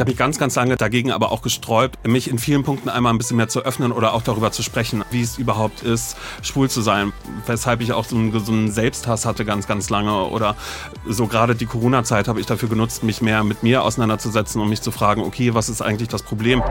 Ich habe mich ganz, ganz lange dagegen aber auch gesträubt, mich in vielen Punkten einmal ein bisschen mehr zu öffnen oder auch darüber zu sprechen, wie es überhaupt ist, schwul zu sein. Weshalb ich auch so einen, so einen Selbsthass hatte ganz, ganz lange. Oder so gerade die Corona-Zeit habe ich dafür genutzt, mich mehr mit mir auseinanderzusetzen und mich zu fragen, okay, was ist eigentlich das Problem?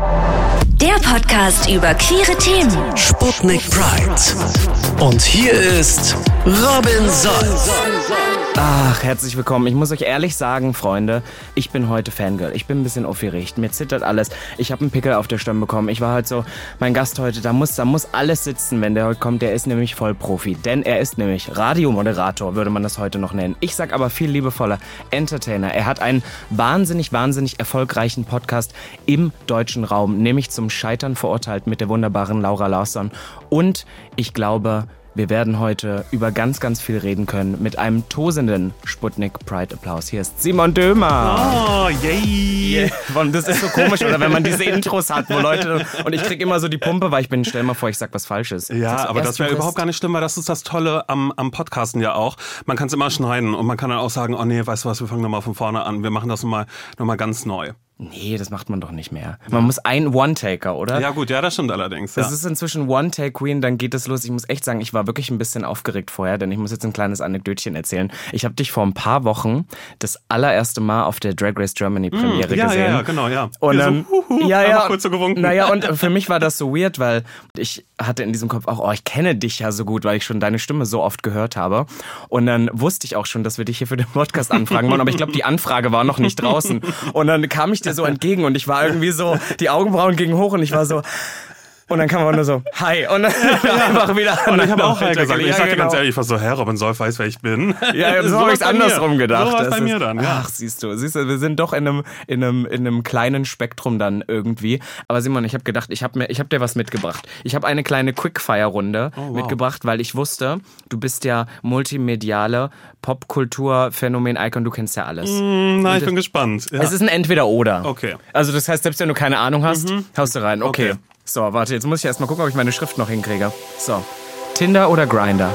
Der Podcast über queere Themen. Sputnik Pride. Und hier ist Robin Solf. Ach, herzlich willkommen. Ich muss euch ehrlich sagen, Freunde, ich bin heute Fangirl. Ich bin ein bisschen aufgeregt. Mir zittert alles. Ich habe einen Pickel auf der Stirn bekommen. Ich war halt so, mein Gast heute, da muss, da muss alles sitzen, wenn der heute kommt. Der ist nämlich Vollprofi. Denn er ist nämlich Radiomoderator, würde man das heute noch nennen. Ich sag aber viel liebevoller Entertainer. Er hat einen wahnsinnig, wahnsinnig erfolgreichen Podcast im deutschen Raum, nämlich zum Scheitern verurteilt mit der wunderbaren Laura Larsson. Und ich glaube, wir werden heute über ganz, ganz viel reden können mit einem tosenden Sputnik Pride Applaus. Hier ist Simon Dömer. Oh, yay! Yeah. Das ist so komisch, oder wenn man diese Intros hat, wo Leute und ich krieg immer so die Pumpe, weil ich bin, stell mal vor, ich sag was Falsches. Ja, so aber das wäre überhaupt gar nicht schlimm, weil das ist das Tolle am, am Podcasten ja auch. Man kann es immer schneiden und man kann dann auch sagen, oh nee, weißt du was, wir fangen nochmal von vorne an. Wir machen das nochmal noch mal ganz neu. Nee, das macht man doch nicht mehr. Man muss ein One-Taker, oder? Ja gut, ja, das stimmt allerdings. Ja. ist inzwischen One-Take-Queen, dann geht es los. Ich muss echt sagen, ich war wirklich ein bisschen aufgeregt vorher, denn ich muss jetzt ein kleines Anekdötchen erzählen. Ich habe dich vor ein paar Wochen das allererste Mal auf der Drag Race Germany Premiere Mm, ja, gesehen. Ja, ja, genau, ja. Und dann, so, huhu, ja, ja, kurz so gewunken. naja, und für mich war das so weird, weil ich hatte in diesem Kopf auch, oh, ich kenne dich ja so gut, weil ich schon deine Stimme so oft gehört habe. Und dann wusste ich auch schon, dass wir dich hier für den Podcast anfragen wollen, aber ich glaube, die Anfrage war noch nicht draußen. Und dann kam ich dir so entgegen und ich war irgendwie so, die Augenbrauen gingen hoch und ich war so, und dann kam man nur so, hi. Und dann einfach wieder Und ich habe auch weiter- gesagt, ich Ja, sag dir ganz genau. ehrlich, ich war so, Herr Robin Solf weiß, wer ich bin. Ja, so So habe ich bei andersrum gedacht. So Das bei mir ist- dann, ja. Ach, siehst du, siehst du, wir sind doch in einem, in einem, in einem kleinen Spektrum dann irgendwie. Aber Simon, ich habe gedacht, ich habe habe dir was mitgebracht. Ich habe eine kleine Quickfire-Runde Oh, wow. mitgebracht, weil ich wusste, du bist ja multimediale Popkultur-Phänomen-Icon, du kennst ja alles. Hm, Na, ich bin gespannt. Ja. Es ist ein Entweder-Oder. Okay. Also das heißt, selbst wenn du keine Ahnung hast, haust du rein. Okay. Okay. So, warte, jetzt muss ich erstmal gucken, ob ich meine Schrift noch hinkriege. So. Tinder oder Grinder?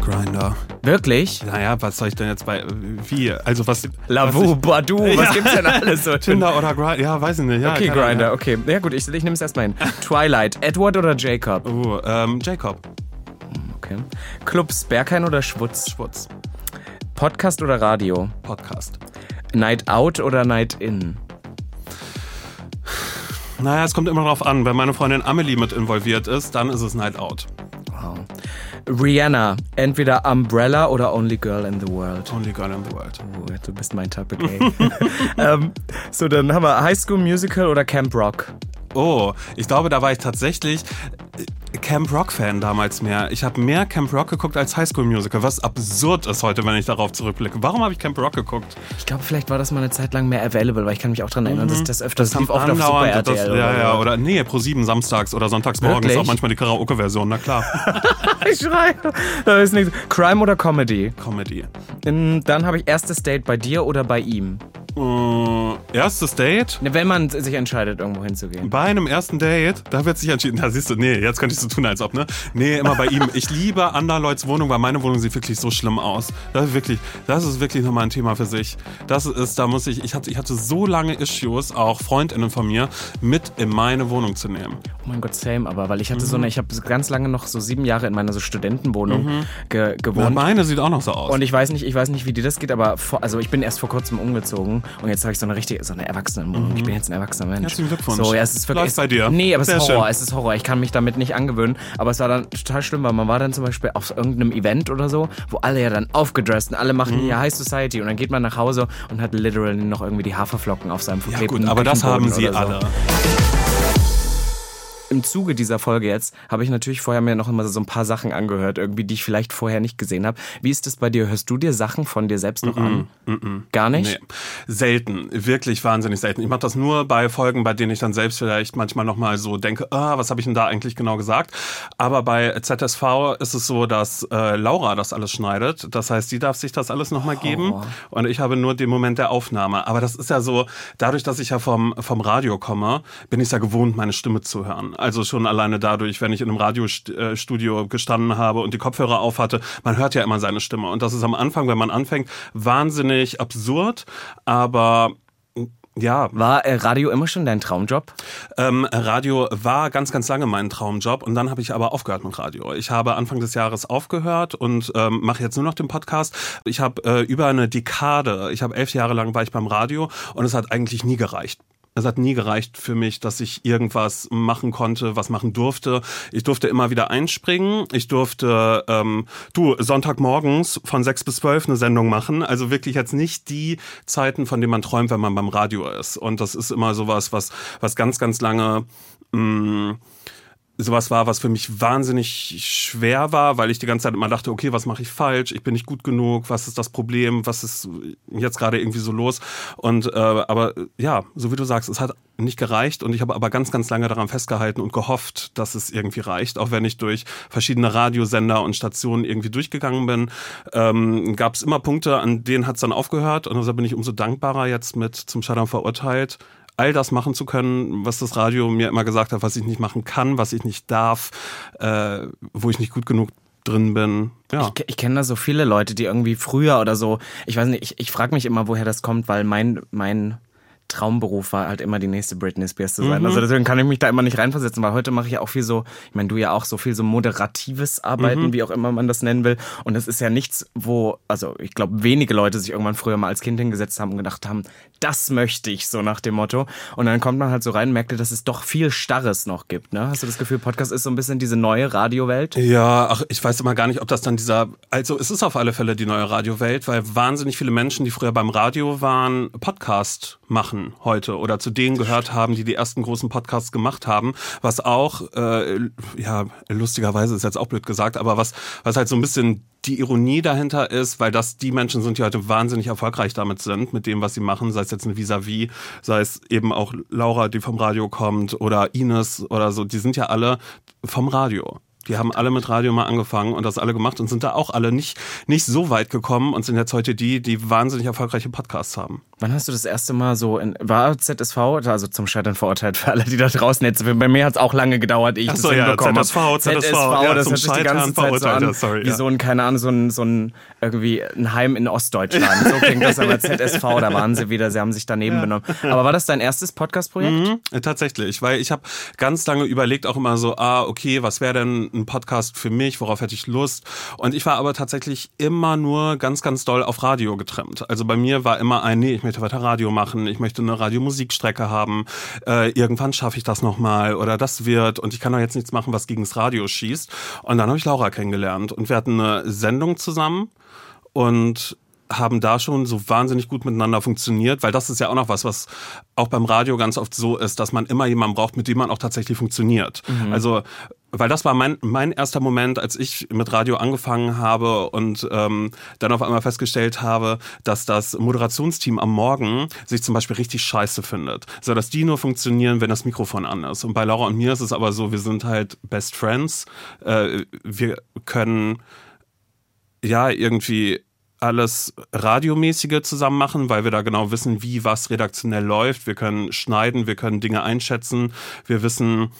Grinder. Wirklich? Naja, was soll ich denn jetzt bei, wie? Also was... Lavu, Badu, was Ja. gibt's denn alles so? Tinder oder Grinder? Ja, weiß ich nicht. Ja, Okay. Grinder, okay. Ja gut, ich, ich nehme es erstmal hin. Twilight, Edward oder Jacob? Oh, ähm, Jacob. Okay. Clubs, Berghain oder Schwutz? Schwutz. Podcast oder Radio? Podcast. Night Out oder Night In? Naja, es kommt immer drauf an. Wenn meine Freundin Amelie mit involviert ist, dann ist es Night Out. Wow. Rihanna, entweder Umbrella oder Only Girl in the World. Only Girl in the World. Oh, du bist mein Topic, ey. ähm, so, dann haben wir High School Musical oder Camp Rock? Oh, ich glaube, da war ich tatsächlich Camp Rock Fan damals mehr. Ich habe mehr Camp Rock geguckt als High School Musical, was absurd ist heute, wenn ich darauf zurückblicke. Warum habe ich Camp Rock geguckt? Ich glaube, vielleicht war das mal eine Zeit lang mehr available, weil ich kann mich auch dran erinnern, dass das öfters lief oft auf Super RTL. das, oder ja, ja, oder nee, pro 7 samstags oder sonntags morgens Wirklich? auch manchmal die Karaoke-Version, na klar. Ich schreie. Da ist nichts. Crime oder Comedy? Comedy. Dann habe ich erstes Date bei dir oder bei ihm. Äh, erstes Date? Ne, Wenn man sich entscheidet, irgendwo hinzugehen. Bei einem ersten Date, da wird sich entschieden, da siehst du, nee, jetzt könnte ich so tun, als ob, ne? Nee, immer bei ihm. Ich liebe Anderleuts Wohnung, weil meine Wohnung sieht wirklich so schlimm aus. Das ist wirklich, das ist wirklich nochmal ein Thema für sich. Das ist, da muss ich, ich hatte, ich hatte so lange Issues, auch FreundInnen von mir, mit in meine Wohnung zu nehmen. Oh mein Gott, same, aber weil ich hatte Mhm. so eine, ich habe ganz lange noch so sieben Jahre in meiner so Studentenwohnung ge Ja, gewohnt. meine sieht auch noch so aus. Und ich weiß nicht, ich weiß nicht, wie dir das geht, aber vor, also ich bin erst vor kurzem umgezogen und jetzt habe ich so eine richtige, so eine Erwachsenenwohnung. Ich bin jetzt ein erwachsener Mensch. Mhm. Herzlichen Glückwunsch. So, ja, es ist wirklich. Läuft bei dir. Nee, aber es ist Horror, schön. es ist Horror. Ich kann mich damit nicht angewöhnen. Aber es war dann total schlimm, weil man war dann zum Beispiel auf irgendeinem Event oder so, wo alle ja dann aufgedresst und alle machen Mhm. hier High Society und dann geht man nach Hause und hat literally noch irgendwie die Haferflocken auf seinem ja verklebten gut, aber das haben sie so. alle. Im Zuge dieser Folge jetzt habe ich natürlich vorher mir noch immer so ein paar Sachen angehört, irgendwie, die ich vielleicht vorher nicht gesehen habe. Wie ist das bei dir? Hörst du dir Sachen von dir selbst noch an? Gar nicht? Nee, selten, wirklich wahnsinnig selten. Ich mache das nur bei Folgen, bei denen ich dann selbst vielleicht manchmal nochmal so denke, ah, was habe ich denn da eigentlich genau gesagt? Aber bei ZSV ist es so, dass äh, Laura das alles schneidet. Das heißt, sie darf sich das alles nochmal geben und ich habe nur den Moment der Aufnahme. Aber das ist ja so, dadurch, dass ich ja vom, vom Radio komme, bin ich ja gewohnt, meine Stimme zu hören. Also schon alleine dadurch, wenn ich in einem Radiostudio gestanden habe und die Kopfhörer auf hatte, man hört ja immer seine Stimme. Und das ist am Anfang, wenn man anfängt, wahnsinnig absurd, aber Ja. War äh, Radio immer schon dein Traumjob? Ähm, Radio war ganz, ganz lange mein Traumjob und dann habe ich aber aufgehört mit Radio. Ich habe Anfang des Jahres aufgehört und ähm, mache jetzt nur noch den Podcast. Ich habe äh, über eine Dekade, ich habe elf Jahre lang war ich beim Radio und es hat eigentlich nie gereicht. Es hat nie gereicht für mich, dass ich irgendwas machen konnte, was machen durfte. Ich durfte immer wieder einspringen. Ich durfte, ähm, du, Sonntagmorgens von sechs bis zwölf eine Sendung machen. Also wirklich jetzt nicht die Zeiten, von denen man träumt, wenn man beim Radio ist. Und das ist immer sowas, was, was ganz, ganz lange... Mh, mm, sowas war, was für mich wahnsinnig schwer war, weil ich die ganze Zeit immer dachte, okay, was mache ich falsch? Ich bin nicht gut genug. Was ist das Problem? Was ist jetzt gerade irgendwie so los? Und äh, aber ja, so wie du sagst, es hat nicht gereicht und ich habe aber ganz, ganz lange daran festgehalten und gehofft, dass es irgendwie reicht. Auch wenn ich durch verschiedene Radiosender und Stationen irgendwie durchgegangen bin, ähm, gab es immer Punkte, an denen hat es dann aufgehört und deshalb bin ich umso dankbarer jetzt mit zum Scheitern verurteilt all das machen zu können, was das Radio mir immer gesagt hat, was ich nicht machen kann, was ich nicht darf, äh, wo ich nicht gut genug drin bin. Ja. Ich, ich kenne da so viele Leute, die irgendwie früher oder so, ich weiß nicht, ich, ich frage mich immer, woher das kommt, weil mein, mein Traumberuf war halt immer die nächste Britney Spears zu sein. Mhm. Also deswegen kann ich mich da immer nicht reinversetzen, weil heute mache ich ja auch viel so, ich meine, du ja auch so viel so moderatives Arbeiten, mhm. wie auch immer man das nennen will. Und es ist ja nichts, wo, also ich glaube, wenige Leute sich irgendwann früher mal als Kind hingesetzt haben und gedacht haben, das möchte ich, so nach dem Motto. Und dann kommt man halt so rein und merkt, dass es doch viel Starres noch gibt. Ne? Hast du das Gefühl, Podcast ist so ein bisschen diese neue Radiowelt? Ja, ach, ich weiß immer gar nicht, ob das dann dieser, also es ist auf alle Fälle die neue Radiowelt, weil wahnsinnig viele Menschen, die früher beim Radio waren, Podcast machen heute oder zu denen gehört haben, die die ersten großen Podcasts gemacht haben, was auch, äh, ja, lustigerweise ist jetzt auch blöd gesagt, aber was, was halt so ein bisschen die Ironie dahinter ist, weil das die Menschen sind, die heute wahnsinnig erfolgreich damit sind, mit dem, was sie machen, sei es jetzt eine Vis-a-vis, sei es eben auch Laura, die vom Radio kommt, oder Ines oder so, die sind ja alle vom Radio. Die haben alle mit Radio mal angefangen und das alle gemacht und sind da auch alle nicht, nicht so weit gekommen und sind jetzt heute die, die wahnsinnig erfolgreiche Podcasts haben. Wann hast du das erste Mal so in, war ZSV, also zum Scheitern verurteilt für alle, die da draußen jetzt, bei mir hat es auch lange gedauert, ich Ach so, das ja, hinbekommen ZSV, ZSV, ZSV, ja, das zum Scheitern die ganze Zeit so an, sorry, wie ja. so ein, keine Ahnung, so ein, so ein, irgendwie ein Heim in Ostdeutschland. So klingt das aber ZSV, da waren sie wieder, sie haben sich daneben ja. benommen. Aber war das dein erstes Podcast-Projekt? Mhm, tatsächlich, weil ich habe ganz lange überlegt auch immer so, ah, okay, was wäre denn ein Podcast für mich, worauf hätte ich Lust? Und ich war aber tatsächlich immer nur ganz, ganz doll auf Radio getrimmt. Also bei mir war immer ein, nee, ich möchte weiter Radio machen, ich möchte eine Radiomusikstrecke haben, äh, irgendwann schaffe ich das nochmal oder das wird und ich kann doch jetzt nichts machen, was gegens Radio schießt. Und dann habe ich Laura kennengelernt und wir hatten eine Sendung zusammen und haben da schon so wahnsinnig gut miteinander funktioniert, weil das ist ja auch noch was, was auch beim Radio ganz oft so ist, dass man immer jemanden braucht, mit dem man auch tatsächlich funktioniert. Mhm. Also weil das war mein, mein erster Moment, als ich mit Radio angefangen habe und ähm, dann auf einmal festgestellt habe, dass das Moderationsteam am Morgen sich zum Beispiel richtig scheiße findet. So, dass die nur funktionieren, wenn das Mikrofon an ist. Und bei Laura und mir ist es aber so, wir sind halt Best Friends. Äh, wir können ja irgendwie alles Radiomäßige zusammen machen, weil wir da genau wissen, wie was redaktionell läuft. Wir können schneiden, wir können Dinge einschätzen, wir wissen,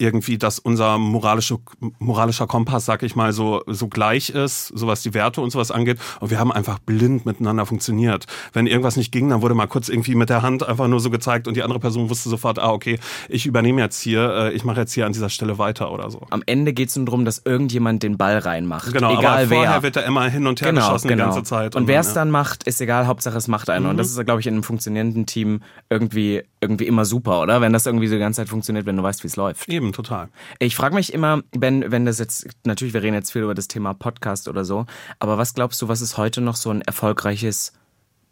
irgendwie, dass unser moralische, moralischer Kompass, sag ich mal, so, so gleich ist, so was die Werte und sowas angeht. Und wir haben einfach blind miteinander funktioniert. Wenn irgendwas nicht ging, dann wurde mal kurz irgendwie mit der Hand einfach nur so gezeigt und die andere Person wusste sofort, ah, okay, ich übernehme jetzt hier, äh, ich mache jetzt hier an dieser Stelle weiter oder so. Am Ende geht es nur darum, dass irgendjemand den Ball reinmacht. Genau, egal aber vorher wer. wird er immer hin und her genau, geschossen genau. die ganze Zeit. Und, und wer es dann macht, ist egal, Hauptsache es macht einer. Mhm. Und das ist, glaube ich, in einem funktionierenden Team irgendwie, irgendwie immer super, oder? Wenn das irgendwie so die ganze Zeit funktioniert, wenn du weißt, wie es läuft. Eben, total. Ich frage mich immer, wenn, wenn das jetzt, natürlich, wir reden jetzt viel über das Thema Podcast oder so, aber was glaubst du, was ist heute noch so ein erfolgreiches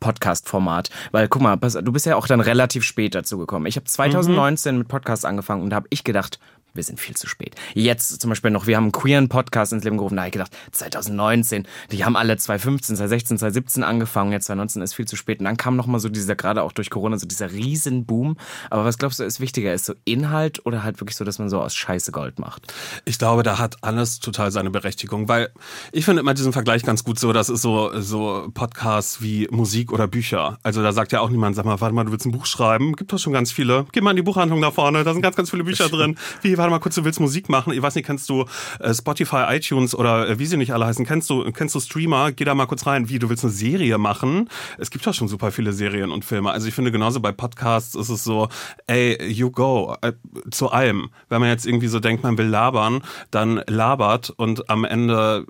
Podcast-Format. Weil, guck mal, du bist ja auch dann relativ spät dazu gekommen. Ich habe 2019 mhm. mit Podcast angefangen und da habe ich gedacht, wir sind viel zu spät. Jetzt zum Beispiel noch, wir haben einen queeren Podcast ins Leben gerufen, da habe ich gedacht, 2019, die haben alle 2015, 2016, 2017 angefangen, jetzt 2019 ist viel zu spät. Und dann kam nochmal so dieser, gerade auch durch Corona, so dieser Riesenboom. Aber was glaubst du, ist wichtiger? Ist so Inhalt oder halt wirklich so, dass man so aus Scheiße Gold macht? Ich glaube, da hat alles total seine Berechtigung, weil ich finde immer diesen Vergleich ganz gut so, das ist so, so Podcasts wie Musik oder Bücher. Also da sagt ja auch niemand, sag mal, warte mal, du willst ein Buch schreiben? Gibt doch schon ganz viele. Geh mal in die Buchhandlung da vorne, da sind ganz, ganz viele Bücher drin. Wie war gerade mal kurz, du willst Musik machen. Ich weiß nicht, kennst du äh, Spotify, iTunes oder äh, wie sie nicht alle heißen? Kennst du, kennst du Streamer? Geh da mal kurz rein. Wie, du willst eine Serie machen? Es gibt doch schon super viele Serien und Filme. Also ich finde genauso bei Podcasts ist es so, ey, you go. Äh, zu allem. Wenn man jetzt irgendwie so denkt, man will labern, dann labert und am Ende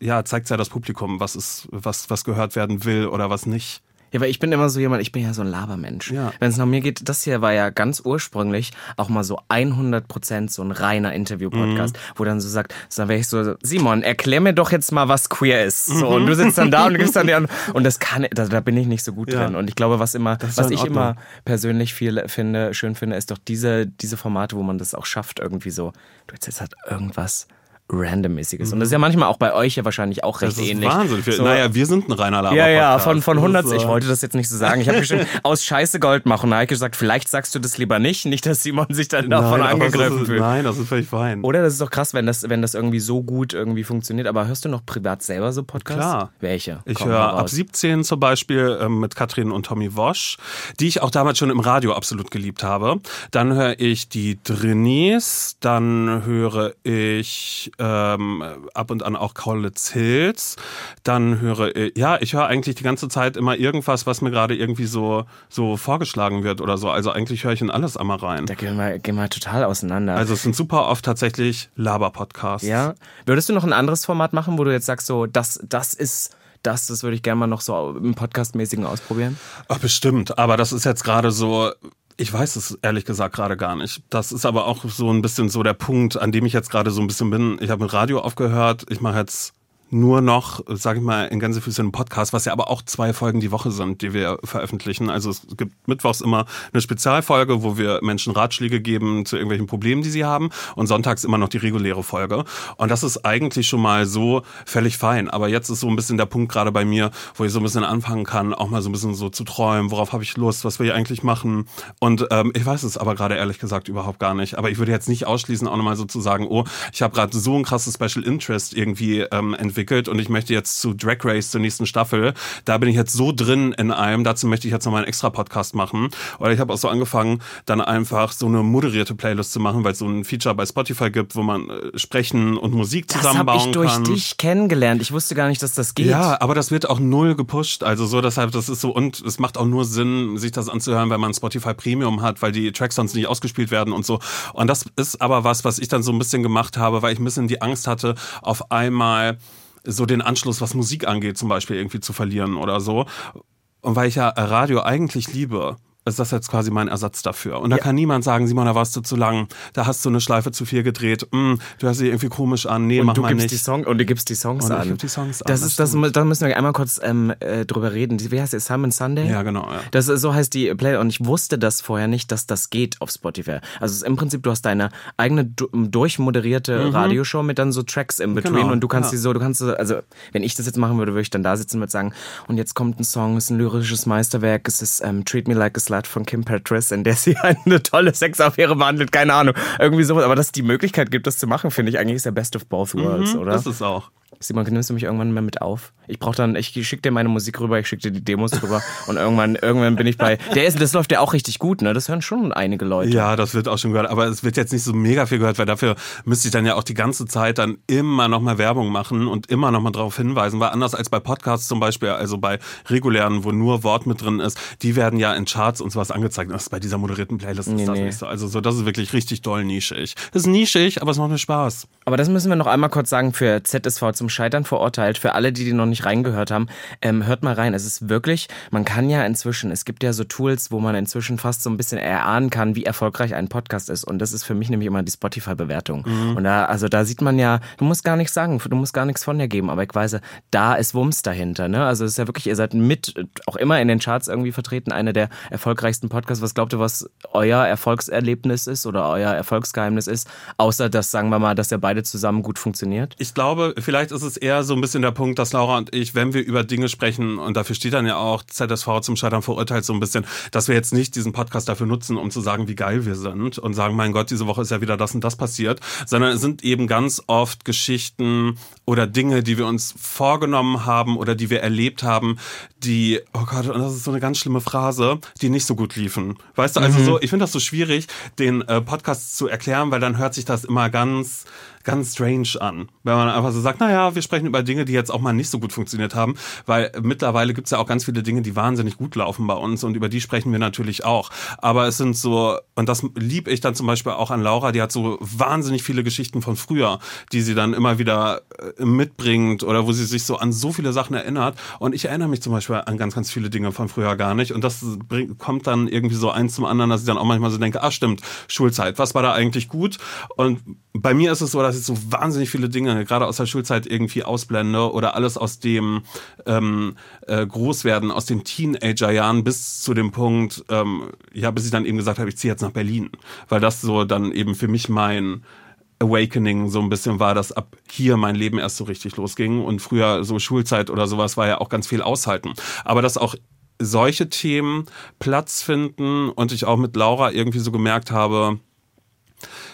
äh, ja, zeigt ja das Publikum, was ist, was, was gehört werden will oder was nicht. Ja, weil ich bin immer so jemand, ich bin ja so ein Labermensch. Ja. Wenn es nach mir geht, das hier war ja ganz ursprünglich auch mal so 100% so ein reiner Interview-Podcast, Mhm. wo dann so sagt, so, dann wäre ich so, Simon, erklär mir doch jetzt mal, was queer ist. So, und du sitzt dann da und du gibst dann die An- und das kann, da, da bin ich nicht so gut Ja. drin. Und ich glaube, was immer, was ich immer persönlich viel finde, schön finde, ist doch diese, diese Formate, wo man das auch schafft, irgendwie so, du erzählst halt irgendwas randommäßiges. Und das ist ja manchmal auch bei euch ja wahrscheinlich auch recht Mhm. Das ist ähnlich. Wahnsinn. Wir, So- naja, wir sind ein reiner laber ja, ja, von, von 100, Das ist, ich äh, wollte das jetzt nicht so sagen. Ich habe bestimmt aus Scheiße Gold machen. Ich gesagt, vielleicht sagst du das lieber nicht, nicht, dass Simon sich dann davon nein, angegriffen fühlt. Nein, das ist völlig fein. Oder das ist doch krass, wenn das, wenn das irgendwie so gut irgendwie funktioniert. Aber hörst du noch privat selber so Podcasts? Klar. Welche? Ich Komm, höre ab raus. 17 zum Beispiel ähm, mit Katrin und Tommy Wosch, die ich auch damals schon im Radio absolut geliebt habe. Dann höre ich die Drinis, dann höre ich ähm, ab und an auch Kaulitz Hills. Dann höre ich, ja, ich höre eigentlich die ganze Zeit immer irgendwas, was mir gerade irgendwie so, so vorgeschlagen wird oder so. Also eigentlich höre ich in alles einmal rein. Da gehen wir, gehen wir total auseinander. Also es sind super oft tatsächlich Laber-Podcasts. ja. Würdest du noch ein anderes Format machen, wo du jetzt sagst, so, das, das ist das, das würde ich gerne mal noch so im Podcast-mäßigen ausprobieren? Ach, bestimmt. Aber das ist jetzt gerade so. Ich weiß es ehrlich gesagt gerade gar nicht. Das ist aber auch so ein bisschen so der Punkt, an dem ich jetzt gerade so ein bisschen bin. Ich habe mit Radio aufgehört. Ich mache jetzt nur noch, sage ich mal, in Gänsefüßchen einen Podcast, was ja aber auch zwei Folgen die Woche sind, die wir veröffentlichen. Also es gibt mittwochs immer eine Spezialfolge, wo wir Menschen Ratschläge geben zu irgendwelchen Problemen, die sie haben und sonntags immer noch die reguläre Folge. Und das ist eigentlich schon mal so völlig fein. Aber jetzt ist so ein bisschen der Punkt gerade bei mir, wo ich so ein bisschen anfangen kann, auch mal so ein bisschen so zu träumen, worauf habe ich Lust, was will ich eigentlich machen. Und ähm, ich weiß es aber gerade ehrlich gesagt überhaupt gar nicht. Aber ich würde jetzt nicht ausschließen, auch nochmal so zu sagen, oh, ich habe gerade so ein krasses Special Interest irgendwie ähm, entwickelt und ich möchte jetzt zu Drag Race zur nächsten Staffel. Da bin ich jetzt so drin in einem, dazu möchte ich jetzt nochmal einen extra Podcast machen. Oder ich habe auch so angefangen, dann einfach so eine moderierte Playlist zu machen, weil es so ein Feature bei Spotify gibt, wo man äh, sprechen und Musik Das habe zusammenbauen ich durch kann. dich kennengelernt. Ich wusste gar nicht, dass das geht. Ja, aber das wird auch null gepusht. Also so, deshalb, das ist so, und es macht auch nur Sinn, sich das anzuhören, wenn man Spotify Premium hat, weil die Tracks sonst nicht ausgespielt werden und so. Und das ist aber was, was ich dann so ein bisschen gemacht habe, weil ich ein bisschen die Angst hatte, auf einmal so den Anschluss, was Musik angeht, zum Beispiel irgendwie zu verlieren oder so. Und weil ich ja Radio eigentlich liebe, ist das jetzt quasi mein Ersatz dafür. Und da kann niemand sagen, Simon, da warst du zu lang, da hast du eine Schleife zu viel gedreht, mm, du hast sie irgendwie komisch an, nee, mach und du mal gibst nicht. die Song und du gibst die Songs Und an. die Songs an, Das das ist das, da müssen wir einmal kurz ähm, äh, drüber reden. Wie heißt es? Simon Sunday? Ja, genau, ja. Das so heißt die Play und ich wusste das vorher nicht, dass das geht auf Spotify. Also im Prinzip, du hast deine eigene du durchmoderierte Radioshow mit dann so Tracks in between Mhm. Genau, und du kannst ja. die so, du kannst so, also wenn ich das jetzt machen würde, würde ich dann da sitzen und sagen, und jetzt kommt ein Song, es ist ein lyrisches Meisterwerk, es ist ähm, Treat Me Like a Slut von Kim Petras, in der sie eine tolle Sexaffäre behandelt, keine Ahnung, irgendwie sowas. Aber dass es die Möglichkeit gibt, das zu machen, finde ich eigentlich ist der Best of both worlds, oder? Mhm, Das ist auch. Simon, nimmst du mich irgendwann mal mit auf? Ich brauche dann, ich schicke dir meine Musik rüber, ich schicke dir die Demos rüber und irgendwann, irgendwann bin ich bei. Der ist, das läuft ja auch richtig gut, ne? Das hören schon einige Leute. Ja, das wird auch schon gehört, aber es wird jetzt nicht so mega viel gehört, weil dafür müsste ich dann ja auch die ganze Zeit dann immer nochmal Werbung machen und immer nochmal darauf hinweisen, weil anders als bei Podcasts zum Beispiel, also bei regulären, wo nur Wort mit drin ist, die werden ja in Charts und sowas angezeigt. Das ist bei dieser moderierten Playlist Nee, ist das nee. nicht so. Also so, das ist wirklich richtig doll nischig. Das ist nischig, aber es macht mir Spaß. Aber das müssen wir noch einmal kurz sagen für ZSV zum Scheitern verurteilt. Für alle, die die noch nicht reingehört haben, ähm, hört mal rein. Es ist wirklich, man kann ja inzwischen, es gibt ja so Tools, wo man inzwischen fast so ein bisschen erahnen kann, wie erfolgreich ein Podcast ist. Und das ist für mich nämlich immer die Spotify-Bewertung. Und da, also da sieht man ja, du musst gar nichts sagen, du musst gar nichts von dir geben, aber ich weiß, da ist Wumms dahinter. Ne? Also es ist ja wirklich, ihr seid mit, auch immer in den Charts irgendwie vertreten, einer der erfolgreichsten Podcasts. Was glaubt ihr, was euer Erfolgserlebnis ist oder euer Erfolgsgeheimnis ist? Außer dass, sagen wir mal, dass ihr beide zusammen gut funktioniert? Ich glaube, vielleicht vielleicht ist es eher so ein bisschen der Punkt, dass Laura und ich, wenn wir über Dinge sprechen, und dafür steht dann ja auch ZSV zum Scheitern verurteilt so ein bisschen, dass wir jetzt nicht diesen Podcast dafür nutzen, um zu sagen, wie geil wir sind und sagen, mein Gott, diese Woche ist ja wieder das und das passiert, sondern es sind eben ganz oft Geschichten oder Dinge, die wir uns vorgenommen haben oder die wir erlebt haben, die, oh Gott, und das ist so eine ganz schlimme Phrase, die nicht so gut liefen. Weißt du, also so, ich finde das so schwierig, den äh, Podcast zu erklären, weil dann hört sich das immer ganz ganz strange an, wenn man einfach so sagt, naja, wir sprechen über Dinge, die jetzt auch mal nicht so gut funktioniert haben, weil mittlerweile gibt's ja auch ganz viele Dinge, die wahnsinnig gut laufen bei uns und über die sprechen wir natürlich auch. Aber es sind so, und das lieb ich dann zum Beispiel auch an Laura, die hat so wahnsinnig viele Geschichten von früher, die sie dann immer wieder äh, mitbringt oder wo sie sich so an so viele Sachen erinnert. Und ich erinnere mich zum Beispiel an ganz, ganz viele Dinge von früher gar nicht. Und das bringt, kommt dann irgendwie so eins zum anderen, dass ich dann auch manchmal so denke, ah stimmt, Schulzeit, was war da eigentlich gut? Und bei mir ist es so, dass ich so wahnsinnig viele Dinge, gerade aus der Schulzeit, irgendwie ausblende oder alles aus dem ähm, äh, Großwerden, aus den Teenagerjahren bis zu dem Punkt, ähm, ja, bis ich dann eben gesagt habe, ich ziehe jetzt nach Berlin. Weil das so dann eben für mich mein Awakening so ein bisschen war, dass ab hier mein Leben erst so richtig losging. Und früher so Schulzeit oder sowas war ja auch ganz viel aushalten. Aber dass auch solche Themen Platz finden und ich auch mit Laura irgendwie so gemerkt habe,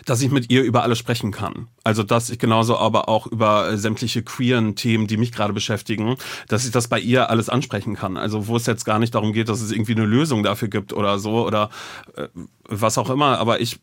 dass ich mit ihr über alles sprechen kann. Also dass ich genauso aber auch über äh, sämtliche queeren Themen, die mich gerade beschäftigen, dass ich das bei ihr alles ansprechen kann. Also wo es jetzt gar nicht darum geht, dass es irgendwie eine Lösung dafür gibt oder so oder äh, was auch immer. Aber ich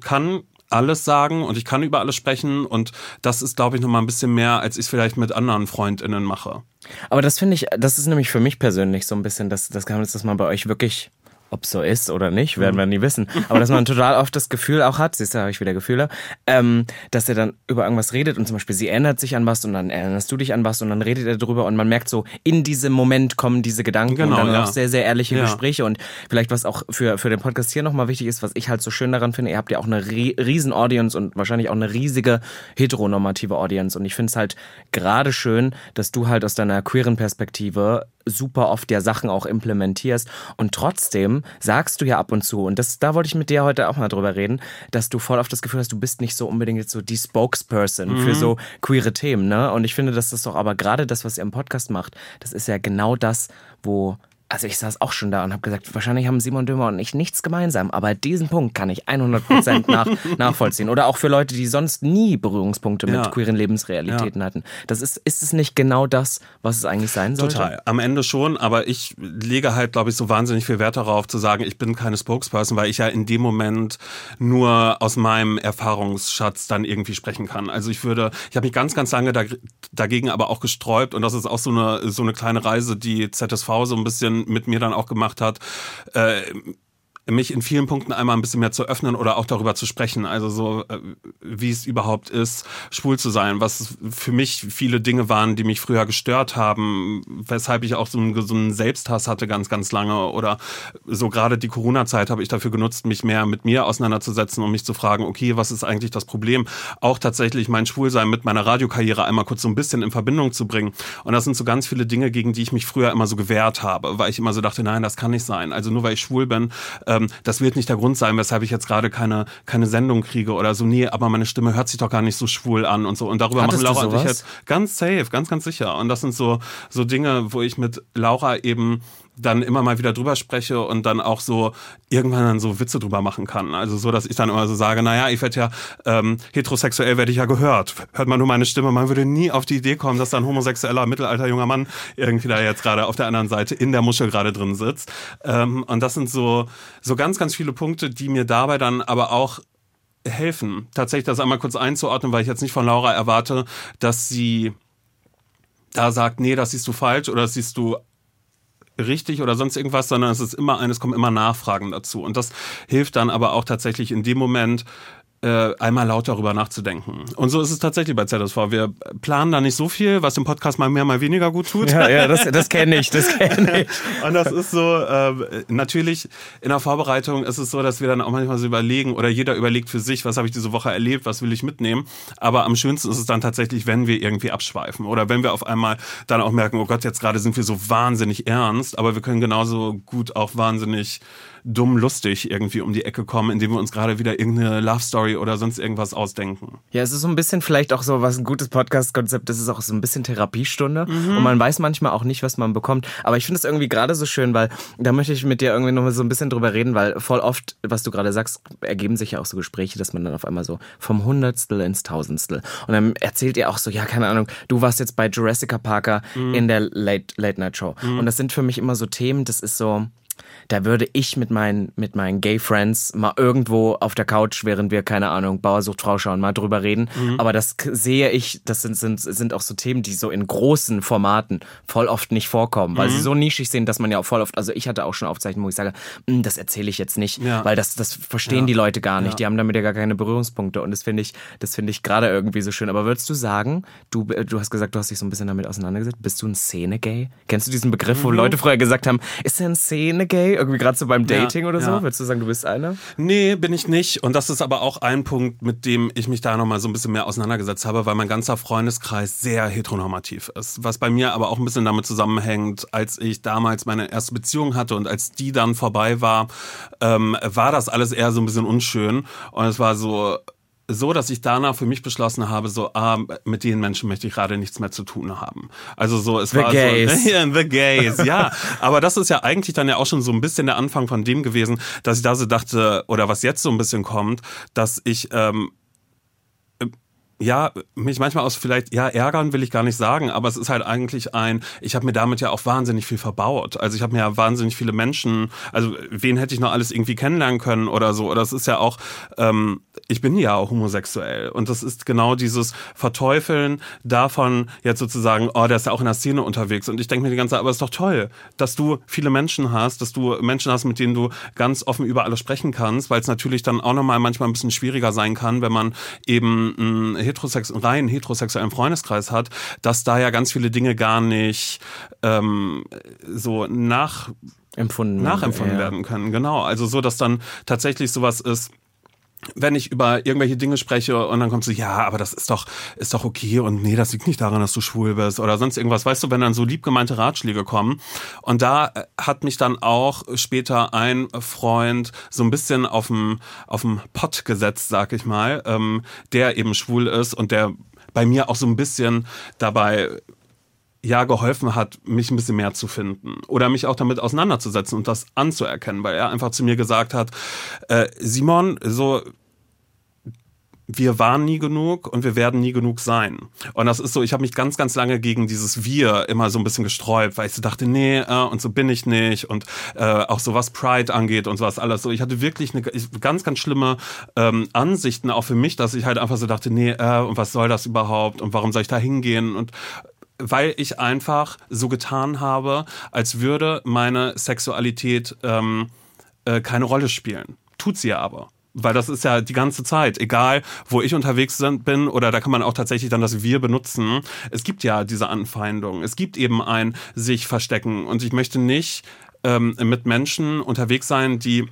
kann alles sagen und ich kann über alles sprechen und das ist, glaube ich, noch mal ein bisschen mehr, als ich es vielleicht mit anderen FreundInnen mache. Aber das finde ich, das ist nämlich für mich persönlich so ein bisschen das, das Geheimnis, dass man bei euch wirklich ob so ist oder nicht, werden wir nie wissen. Aber dass man total oft das Gefühl auch hat, siehst du, habe ich wieder Gefühle, ähm, dass er dann über irgendwas redet und zum Beispiel sie erinnert sich an was und dann erinnerst du dich an was und dann redet er drüber und man merkt so, in diesem Moment kommen diese Gedanken Genau, und dann ja. auch sehr, sehr ehrliche Ja. Gespräche und vielleicht was auch für, für den Podcast hier nochmal wichtig ist, was ich halt so schön daran finde, ihr habt ja auch eine rie riesen Audience und wahrscheinlich auch eine riesige heteronormative Audience und ich finde es halt gerade schön, dass du halt aus deiner queeren Perspektive super oft ja Sachen auch implementierst und trotzdem sagst du ja ab und zu und das da wollte ich mit dir heute auch mal drüber reden, dass du voll oft das Gefühl hast, du bist nicht so unbedingt jetzt so die Spokesperson für so queere Themen, ne? Und ich finde, dass das doch aber gerade das, was ihr im Podcast macht, das ist ja genau das, wo also ich saß auch schon da und habe gesagt, wahrscheinlich haben Simon Dömer und ich nichts gemeinsam, aber diesen Punkt kann ich 100% nach, nachvollziehen. Oder auch für Leute, die sonst nie Berührungspunkte mit Ja. queeren Lebensrealitäten hatten. Das ist, ist es nicht genau das, was es eigentlich sein sollte? Total. Am Ende schon, aber ich lege halt, glaube ich, so wahnsinnig viel Wert darauf zu sagen, ich bin keine Spokesperson, weil ich ja in dem Moment nur aus meinem Erfahrungsschatz dann irgendwie sprechen kann. Also ich würde, ich habe mich ganz, ganz lange da, dagegen aber auch gesträubt und das ist auch so eine, so eine kleine Reise, die ZSV so ein bisschen mit mir dann auch gemacht hat. Äh, mich in vielen Punkten einmal ein bisschen mehr zu öffnen oder auch darüber zu sprechen. Also so, äh, wie es überhaupt ist, schwul zu sein, was für mich viele Dinge waren, die mich früher gestört haben, weshalb ich auch so einen gesunden Selbsthass hatte ganz, ganz lange. Oder so gerade die Corona-Zeit habe ich dafür genutzt, mich mehr mit mir auseinanderzusetzen und mich zu fragen, okay, was ist eigentlich das Problem? Auch tatsächlich mein Schwulsein mit meiner Radiokarriere einmal kurz so ein bisschen in Verbindung zu bringen. Und das sind so ganz viele Dinge, gegen die ich mich früher immer so gewehrt habe, weil ich immer so dachte, nein, das kann nicht sein. Also nur weil ich schwul bin, ähm, das wird nicht der Grund sein, weshalb ich jetzt gerade keine, keine Sendung kriege oder so. Nee, aber meine Stimme hört sich doch gar nicht so schwul an und so. Und darüber Hattest machen Laura und ich jetzt ganz safe, ganz, ganz sicher. Und das sind so, so Dinge, wo ich mit Laura eben dann immer mal wieder drüber spreche und dann auch so irgendwann dann so Witze drüber machen kann. Also so, dass ich dann immer so sage, naja, ich werde ja ähm, heterosexuell werde ich ja gehört. Hört man nur meine Stimme, man würde nie auf die Idee kommen, dass da ein homosexueller mittelalter junger Mann irgendwie da jetzt gerade auf der anderen Seite in der Muschel gerade drin sitzt. Ähm, und das sind so so ganz ganz viele Punkte, die mir dabei dann aber auch helfen, tatsächlich das einmal kurz einzuordnen, weil ich jetzt nicht von Laura erwarte, dass sie da sagt, nee, das siehst du falsch oder das siehst du richtig oder sonst irgendwas, sondern es ist immer eines, kommen immer Nachfragen dazu. Und das hilft dann aber auch tatsächlich in dem Moment, einmal laut darüber nachzudenken. Und so ist es tatsächlich bei ZSV. Wir planen da nicht so viel, was dem Podcast mal mehr, mal weniger gut tut. Ja, ja, das, das kenne ich, das kenne ich. Und das ist so, äh, natürlich in der Vorbereitung ist es so, dass wir dann auch manchmal so überlegen oder jeder überlegt für sich, was habe ich diese Woche erlebt, was will ich mitnehmen. Aber am schönsten ist es dann tatsächlich, wenn wir irgendwie abschweifen oder wenn wir auf einmal dann auch merken, oh Gott, jetzt gerade sind wir so wahnsinnig ernst, aber wir können genauso gut auch wahnsinnig dumm lustig irgendwie um die Ecke kommen, indem wir uns gerade wieder irgendeine Love Story oder sonst irgendwas ausdenken. Ja, es ist so ein bisschen vielleicht auch so, was ein gutes Podcast-Konzept ist, ist auch so ein bisschen Therapiestunde. Und man weiß manchmal auch nicht, was man bekommt. Aber ich finde es irgendwie gerade so schön, weil da möchte ich mit dir irgendwie noch mal so ein bisschen drüber reden, weil voll oft, was du gerade sagst, ergeben sich ja auch so Gespräche, dass man dann auf einmal so vom Hundertstel ins Tausendstel. Und dann erzählt ihr auch so, ja, keine Ahnung, du warst jetzt bei Jurassic Parker in der Late, Late Night Show. Und das sind für mich immer so Themen, das ist so, da würde ich mit meinen, mit meinen Gay Friends mal irgendwo auf der Couch, während wir, keine Ahnung, Bauersucht Frau schauen, mal drüber reden. Aber das sehe ich, das sind, sind, sind auch so Themen, die so in großen Formaten voll oft nicht vorkommen, weil sie so nischig sind, dass man ja auch voll oft, also ich hatte auch schon Aufzeichnungen, wo ich sage, "Mm, das erzähle ich jetzt nicht, Ja. weil das, das verstehen Ja. die Leute gar nicht. Ja. Die haben damit ja gar keine Berührungspunkte und das finde ich, das finde ich gerade irgendwie so schön. Aber würdest du sagen, du, du hast gesagt, du hast dich so ein bisschen damit auseinandergesetzt, bist du ein Szene-Gay? Kennst du diesen Begriff, wo Leute früher gesagt haben, ist er ein Szene-Gay? Irgendwie gerade so beim Mhm. Ja, Dating oder so? ja. Würdest du sagen, du bist einer? Nee, bin ich nicht. Und das ist aber auch ein Punkt, mit dem ich mich da nochmal so ein bisschen mehr auseinandergesetzt habe, weil mein ganzer Freundeskreis sehr heteronormativ ist. Was bei mir aber auch ein bisschen damit zusammenhängt, als ich damals meine erste Beziehung hatte und als die dann vorbei war, ähm, war das alles eher so ein bisschen unschön. Und es war so, so, dass ich danach für mich beschlossen habe, so, ah, mit den Menschen möchte ich gerade nichts mehr zu tun haben. Also so, es The war Gays. so, The Gays, ja. Aber das ist ja eigentlich dann ja auch schon so ein bisschen der Anfang von dem gewesen, dass ich da so dachte, oder was jetzt so ein bisschen kommt, dass ich ähm, ja, mich manchmal aus vielleicht, ja, ärgern will ich gar nicht sagen, aber es ist halt eigentlich ein, ich habe mir damit ja auch wahnsinnig viel verbaut. Also ich habe mir ja wahnsinnig viele Menschen, also wen hätte ich noch alles irgendwie kennenlernen können oder so. Oder es ist ja auch, ähm, ich bin ja auch homosexuell. Und das ist genau dieses Verteufeln davon, jetzt sozusagen, oh, der ist ja auch in der Szene unterwegs. Und ich denke mir die ganze Zeit, aber es ist doch toll, dass du viele Menschen hast, dass du Menschen hast, mit denen du ganz offen über alles sprechen kannst, weil es natürlich dann auch nochmal manchmal ein bisschen schwieriger sein kann, wenn man eben einen heterosex rein heterosexuellen Freundeskreis hat, dass da ja ganz viele Dinge gar nicht ähm, so nach Empfunden. nachempfunden ja. werden können. Genau. Also so, dass dann tatsächlich sowas ist, wenn ich über irgendwelche Dinge spreche und dann kommt so, ja, aber das ist doch, ist doch okay und nee, das liegt nicht daran, dass du schwul bist oder sonst irgendwas. Weißt du, wenn dann so liebgemeinte Ratschläge kommen. Und da äh, hat mich dann auch später ein Freund so ein bisschen auf dem, Pott gesetzt, sag ich mal, ähm, der eben schwul ist und der bei mir auch so ein bisschen dabei ja geholfen hat, mich ein bisschen mehr zu finden oder mich auch damit auseinanderzusetzen und das anzuerkennen, weil er einfach zu mir gesagt hat, äh, Simon, so wir waren nie genug und wir werden nie genug sein. Und das ist so, ich habe mich ganz, ganz lange gegen dieses Wir immer so ein bisschen gesträubt, weil ich so dachte, nee, äh, und so bin ich nicht. Und äh, auch so was Pride angeht und sowas alles. So, ich hatte wirklich eine ganz, ganz schlimme ähm, Ansichten auch für mich, dass ich halt einfach so dachte, nee, äh, und was soll das überhaupt? Und warum soll ich da hingehen? Und weil ich einfach so getan habe, als würde meine Sexualität ähm, äh, keine Rolle spielen. Tut sie ja aber. Weil das ist ja die ganze Zeit, egal wo ich unterwegs bin oder da kann man auch tatsächlich dann das Wir benutzen. Es gibt ja diese Anfeindung. Es gibt eben ein sich verstecken. Und ich möchte nicht ähm, mit Menschen unterwegs sein, die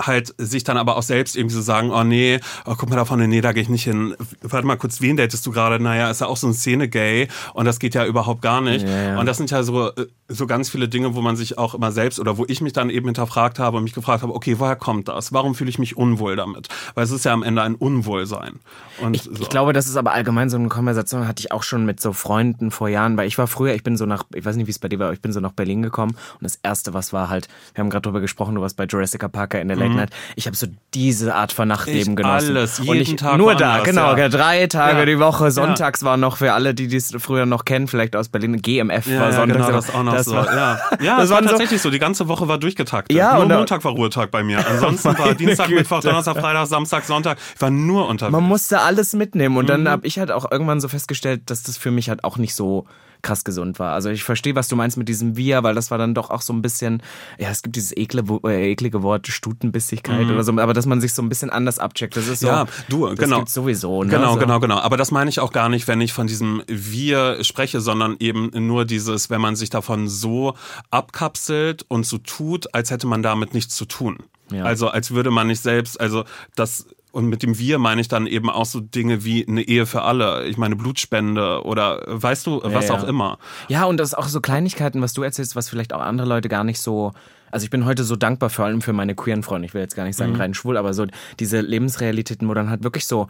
halt sich dann aber auch selbst irgendwie so sagen, oh nee, oh, guck mal da vorne, nee, da gehe ich nicht hin. Warte mal kurz, wen datest du gerade? Naja, ist ja auch so ein Szene-Gay und das geht ja überhaupt gar nicht. Ja, ja. Und das sind ja so, äh, so ganz viele Dinge, wo man sich auch immer selbst oder wo ich mich dann eben hinterfragt habe und mich gefragt habe, okay, woher kommt das? Warum fühle ich mich unwohl damit? Weil es ist ja am Ende ein Unwohlsein. Und Ich, so. ich glaube, das ist aber allgemein so eine Konversation, hatte ich auch schon mit so Freunden vor Jahren, weil ich war früher, ich bin so nach, ich weiß nicht, wie es bei dir war, aber ich bin so nach Berlin gekommen und das erste, was war halt, wir haben gerade drüber gesprochen, du warst bei Jurassic Parker in der Late Night. Ich habe so diese Art von Nachtleben Ich genossen. alles, und jeden ich, Tag Nur da, woanders, genau, ja. drei Tage Ja. die Woche. Sonntags war noch für alle, die dies früher noch kennen, vielleicht aus Berlin, GMF ja, war ja, sonntags. genau, das auch noch Das so. war- ja, ja das das war tatsächlich so. Die ganze Woche war durchgetaktet. Ja, nur und Montag war Ruhetag bei mir. Ansonsten war Dienstag, Güte. Mittwoch, Donnerstag, Freitag, Samstag, Sonntag. Ich war nur unterwegs. Man musste alles mitnehmen und Mhm. dann habe ich halt auch irgendwann so festgestellt, dass das für mich halt auch nicht so krass gesund war. Also ich verstehe, was du meinst mit diesem Wir, weil das war dann doch auch so ein bisschen, ja, es gibt dieses ekle, äh, eklige Wort Stutenbissigkeit oder so, aber dass man sich so ein bisschen anders abcheckt. Das ist so, Mhm. Ja, du, das genau. gibt's sowieso. Ne? Genau, so. genau, genau. Aber das meine ich auch gar nicht, wenn ich von diesem Wir spreche, sondern eben nur dieses, wenn man sich davon so abkapselt und so tut, als hätte man damit nichts zu tun. Ja. Also als würde man nicht selbst, also das und mit dem Wir meine ich dann eben auch so Dinge wie eine Ehe für alle, ich meine Blutspende oder weißt du, was ja. auch immer. Ja, und das ist auch so Kleinigkeiten, was du erzählst, was vielleicht auch andere Leute gar nicht so Also ich bin heute so dankbar vor allem für meine queeren Freunde. Ich will jetzt gar nicht sagen Mhm. rein schwul, aber so diese Lebensrealitäten, wo dann halt wirklich so,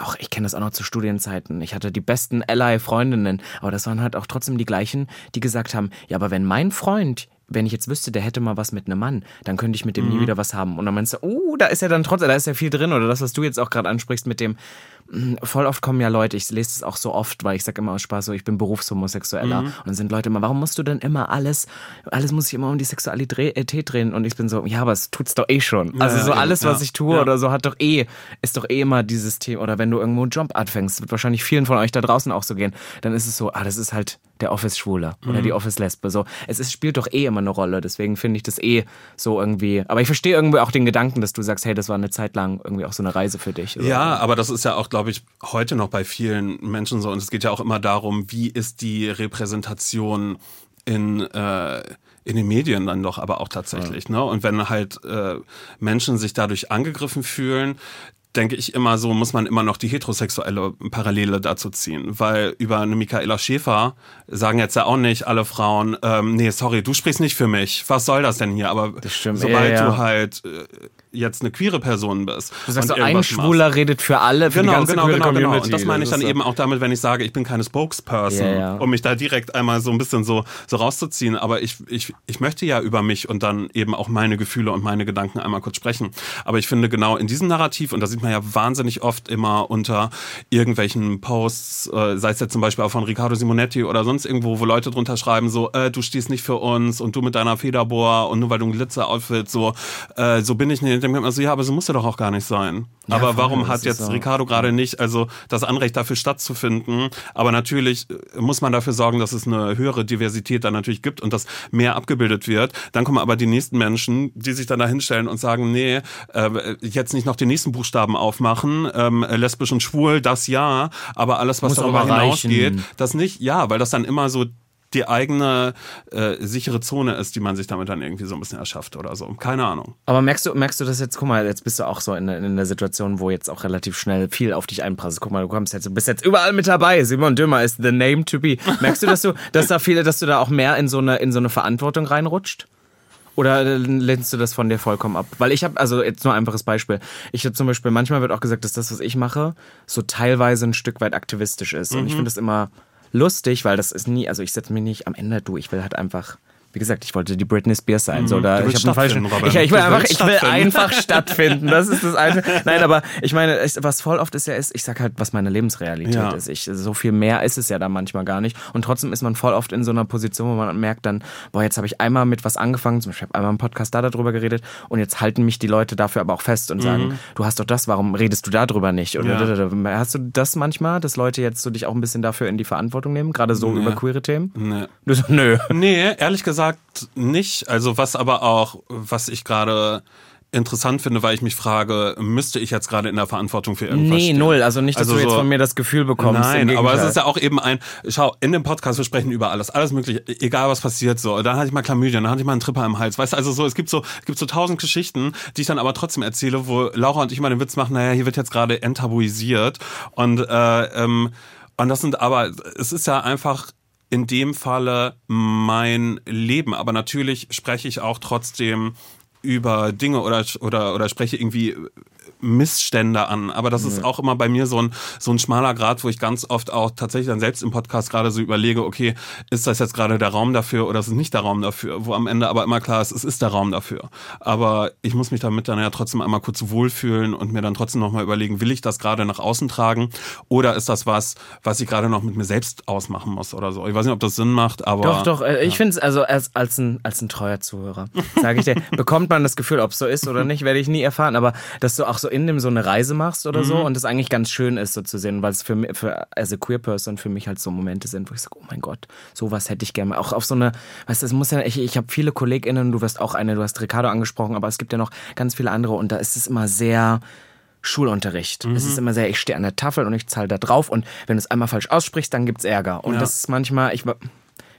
auch ich kenne das auch noch zu Studienzeiten. Ich hatte die besten Ally-Freundinnen, aber das waren halt auch trotzdem die gleichen, die gesagt haben, ja, aber wenn mein Freund wenn ich jetzt wüsste, der hätte mal was mit einem Mann, dann könnte ich mit dem Mhm. nie wieder was haben. Und dann meinst du, oh, da ist ja dann trotzdem, da ist ja viel drin. Oder das, was du jetzt auch gerade ansprichst mit dem, voll oft kommen ja Leute, ich lese es auch so oft, weil ich sage immer aus Spaß so, ich bin Berufshomosexueller. Und dann sind Leute immer, warum musst du denn immer alles, alles muss sich immer um die Sexualität drehen? Und ich bin so, ja, aber es tut's doch eh schon. Also ja, so eben, alles, was ja, ich tue ja. oder so, hat doch eh, ist doch eh immer dieses Thema. Oder wenn du irgendwo einen Job anfängst, wird wahrscheinlich vielen von euch da draußen auch so gehen, dann ist es so, ah, das ist halt der Office-Schwule oder Mhm. die Office-Lesbe. So, es ist, spielt doch eh immer eine Rolle. Deswegen finde ich das eh so irgendwie. Aber ich verstehe irgendwie auch den Gedanken, dass du sagst, hey, das war eine Zeit lang irgendwie auch so eine Reise für dich. oder? Ja, aber das ist ja auch, glaube ich, heute noch bei vielen Menschen so. Und es geht ja auch immer darum, wie ist die Repräsentation in, äh, in den Medien dann doch aber auch tatsächlich. Ne? Und wenn halt äh, Menschen sich dadurch angegriffen fühlen, denke ich immer so, muss man immer noch die heterosexuelle Parallele dazu ziehen. Weil über eine Michaela Schäfer sagen jetzt ja auch nicht alle Frauen, ähm, nee, sorry, du sprichst nicht für mich. Was soll das denn hier? Aber sobald Ja, ja. du halt äh, jetzt eine queere Person bist. Du sagst und so, ein irgendwas machst, Schwuler redet für alle, für die Genau, ganze genau, genau, genau. Community. Und das meine ich dann so- eben auch damit, wenn ich sage, ich bin keine Spokesperson, Ja, ja. um mich da direkt einmal so ein bisschen so, so rauszuziehen. Aber ich, ich, ich möchte ja über mich und dann eben auch meine Gefühle und meine Gedanken einmal kurz sprechen. Aber ich finde genau in diesem Narrativ, und da sieht man ja wahnsinnig oft immer unter irgendwelchen Posts, äh, sei es jetzt zum Beispiel auch von Riccardo Simonetti oder sonst irgendwo, wo Leute drunter schreiben, so, äh, du stehst nicht für uns und du mit deiner Federbohr und nur weil du ein Glitzer-Outfit, so, äh, so bin ich nicht. Dann denkt man so, ja, aber so muss ja doch auch gar nicht sein. Ja, aber warum hat jetzt so. Ricardo gerade nicht, also das Anrecht dafür stattzufinden. Aber natürlich äh, muss man dafür sorgen, dass es eine höhere Diversität dann natürlich gibt und dass mehr abgebildet wird. Dann kommen aber die nächsten Menschen, die sich dann da hinstellen und sagen, nee, äh, jetzt nicht noch den nächsten Buchstaben aufmachen, ähm, lesbisch und schwul, das ja, aber alles, was Muss darüber hinausgeht, das nicht, ja, weil das dann immer so die eigene äh, sichere Zone ist, die man sich damit dann irgendwie so ein bisschen erschafft oder so. Keine Ahnung. Aber merkst du, merkst du das jetzt, guck mal, jetzt bist du auch so in, in der Situation, wo jetzt auch relativ schnell viel auf dich einprasselt. Guck mal, du kommst jetzt, du bist jetzt überall mit dabei. Simon Dömer ist the name to be. Merkst du, dass du, dass da viele, dass du da auch mehr in so eine, in so eine Verantwortung reinrutscht? Oder äh, lehnst du das von dir vollkommen ab? Weil ich habe, also jetzt nur ein einfaches Beispiel. Ich habe zum Beispiel, manchmal wird auch gesagt, dass das, was ich mache, so teilweise ein Stück weit aktivistisch ist. Und ich finde das immer lustig, weil das ist nie, also ich setze mich nicht am Ende, du, ich will halt einfach. Wie gesagt, ich wollte die Britney Spears sein. So, da, Du willst ich hab falschen, ich, ich will einfach, ich will stattfinden. einfach stattfinden. Das ist das eine. Nein, aber ich meine, was voll oft ist ja ist, ich sag halt, was meine Lebensrealität Ja. ist. Ich, so viel mehr ist es ja dann manchmal gar nicht. Und trotzdem ist man voll oft in so einer Position, wo man merkt dann, boah, jetzt habe ich einmal mit was angefangen, zum Beispiel habe einmal im Podcast da darüber geredet und jetzt halten mich die Leute dafür aber auch fest und sagen, du hast doch das, warum redest du darüber nicht? Oder Mhm. Ja. hast du das manchmal, dass Leute jetzt so dich auch ein bisschen dafür in die Verantwortung nehmen, gerade so über queere Themen? Nee. Du so, nö. Nee, ehrlich gesagt nicht. Also was aber auch, was ich gerade interessant finde, weil ich mich frage, müsste ich jetzt gerade in der Verantwortung für irgendwas Nee, stehen? null. Also nicht, dass Also du jetzt so- von mir das Gefühl bekommst. Nein, aber es ist ja auch eben ein, schau, in dem Podcast, wir sprechen über alles, alles mögliche, egal was passiert, so. Dann hatte ich mal Chlamydien, dann hatte ich mal einen Tripper im Hals, weißt du, also so, es gibt so, es gibt so tausend Geschichten, die ich dann aber trotzdem erzähle, wo Laura und ich immer den Witz machen, naja, hier wird jetzt gerade enttabuisiert und, äh, ähm, und das sind aber, es ist ja einfach in dem Falle mein Leben, aber natürlich spreche ich auch trotzdem über Dinge oder, oder, oder spreche irgendwie Missstände an. Aber das ist auch immer bei mir so ein, so ein schmaler Grad, wo ich ganz oft auch tatsächlich dann selbst im Podcast gerade so überlege, okay, ist das jetzt gerade der Raum dafür oder ist es nicht der Raum dafür? Wo am Ende aber immer klar ist, es ist der Raum dafür. Aber ich muss mich damit dann ja trotzdem einmal kurz wohlfühlen und mir dann trotzdem nochmal überlegen, will ich das gerade nach außen tragen oder ist das was, was ich gerade noch mit mir selbst ausmachen muss oder so? Ich weiß nicht, ob das Sinn macht, aber. Doch, doch. äh, Ich finde es also als, als, ein, als ein treuer Zuhörer, sage ich dir, bekommt man das Gefühl, ob es so ist oder nicht, werde ich nie erfahren. Aber dass du auch so in dem so eine Reise machst oder Mhm. so und es eigentlich ganz schön ist, so zu sehen, weil es für mich, für as a queer person für mich halt so Momente sind, wo ich sage, oh mein Gott, sowas hätte ich gerne. Auch auf so eine, weißt du, es muss ja, ich, ich habe viele KollegInnen, du wirst auch eine, du hast Ricardo angesprochen, aber es gibt ja noch ganz viele andere und da ist es immer sehr. Schulunterricht. Es Mhm. ist immer sehr, ich stehe an der Tafel und ich zahle da drauf und wenn du es einmal falsch aussprichst, dann gibt's Ärger. Und Ja. das ist manchmal, ich,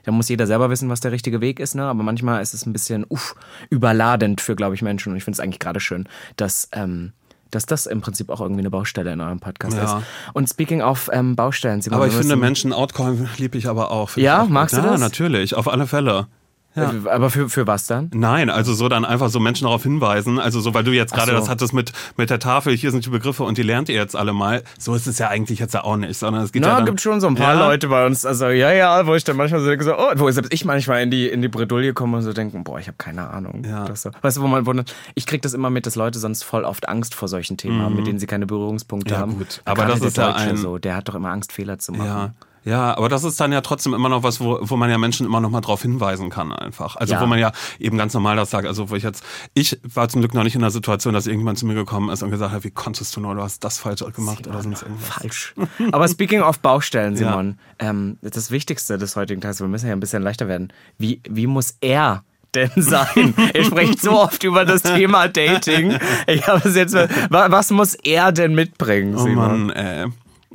da muss jeder selber wissen, was der richtige Weg ist, ne? Aber manchmal ist es ein bisschen uff, überladend für, glaube ich, Menschen. Und ich finde es eigentlich gerade schön, dass, ähm, dass das im Prinzip auch irgendwie eine Baustelle in eurem Podcast Ja. ist. Und speaking of ähm, Baustellen, Simon, Aber ich finde Menschen outcallen liebe ich aber auch. Finde Ja? auch gut. Magst du ja, das? natürlich, auf alle Fälle. Ja. Äh, Aber für, für was dann? Nein, also so dann einfach so Menschen darauf hinweisen, also so, weil du jetzt gerade so. das hattest mit, mit der Tafel, hier sind die Begriffe und die lernt ihr jetzt alle mal. So ist es ja eigentlich jetzt ja auch nicht, sondern es geht ja Na, dann, gibt schon so ein paar Ja. Leute bei uns, also ja, ja, wo ich dann manchmal so denke, so, oh, wo selbst ich manchmal in die, in die Bredouille komme und so denke, boah, ich habe keine Ahnung. Ja. Das so. Weißt du, wo man, wo, ich krieg das immer mit, dass Leute sonst voll oft Angst vor solchen Themen haben, mit denen sie keine Berührungspunkte Mhm. Ja, haben. gut. Aber das der ist ja Deutsche ein- so, der hat doch immer Angst, Fehler zu machen. Ja. Ja, aber das ist dann ja trotzdem immer noch was, wo, wo man ja Menschen immer noch mal drauf hinweisen kann einfach. Also Ja. wo man ja eben ganz normal das sagt. Also wo ich jetzt, ich war zum Glück noch nicht in der Situation, dass irgendjemand zu mir gekommen ist und gesagt hat, wie konntest du nur, du hast das falsch gemacht oder sonst irgendwas. Falsch. Aber speaking of Baustellen, Simon, ähm, das Wichtigste des heutigen Tages, wir müssen ja ein bisschen leichter werden. Wie, wie muss er denn sein? er spricht so oft über das Thema Dating. Ich habe es jetzt. wa- Was muss er denn mitbringen, Oh Simon? Mann, ey.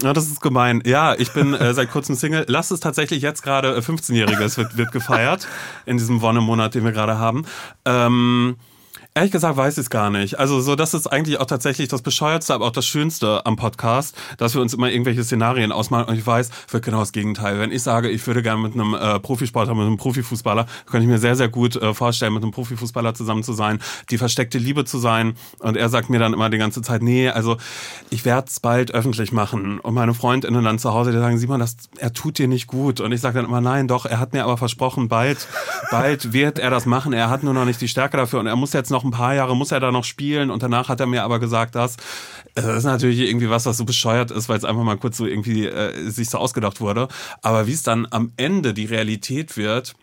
Ja, das ist gemein. Ja, ich bin äh, seit kurzem Single. Lass es tatsächlich jetzt gerade äh, 15-Jähriges wird, wird gefeiert in diesem Wonnemonat, den wir gerade haben. Ähm, Ehrlich gesagt weiß ich es gar nicht. Also so, das ist eigentlich auch tatsächlich das Bescheuertste, aber auch das Schönste am Podcast, dass wir uns immer irgendwelche Szenarien ausmalen und ich weiß, wird genau das Gegenteil. Wenn ich sage, ich würde gerne mit einem äh, Profisportler, mit einem Profifußballer, kann ich mir sehr, sehr gut äh, vorstellen, mit einem Profifußballer zusammen zu sein, die versteckte Liebe zu sein. Und er sagt mir dann immer die ganze Zeit, nee, also ich werde es bald öffentlich machen. Und meine Freundinnen dann zu Hause, die sagen, Simon, das, er tut dir nicht gut. Und ich sage dann immer, nein, doch, er hat mir aber versprochen, bald, bald wird er das machen. Er hat nur noch nicht die Stärke dafür und er muss jetzt noch ein paar Jahre, muss er da noch spielen. Und danach hat er mir aber gesagt, dass äh, das ist natürlich irgendwie was, was so bescheuert ist, weil es einfach mal kurz so irgendwie äh, sich so ausgedacht wurde. Aber wie es dann am Ende die Realität wird,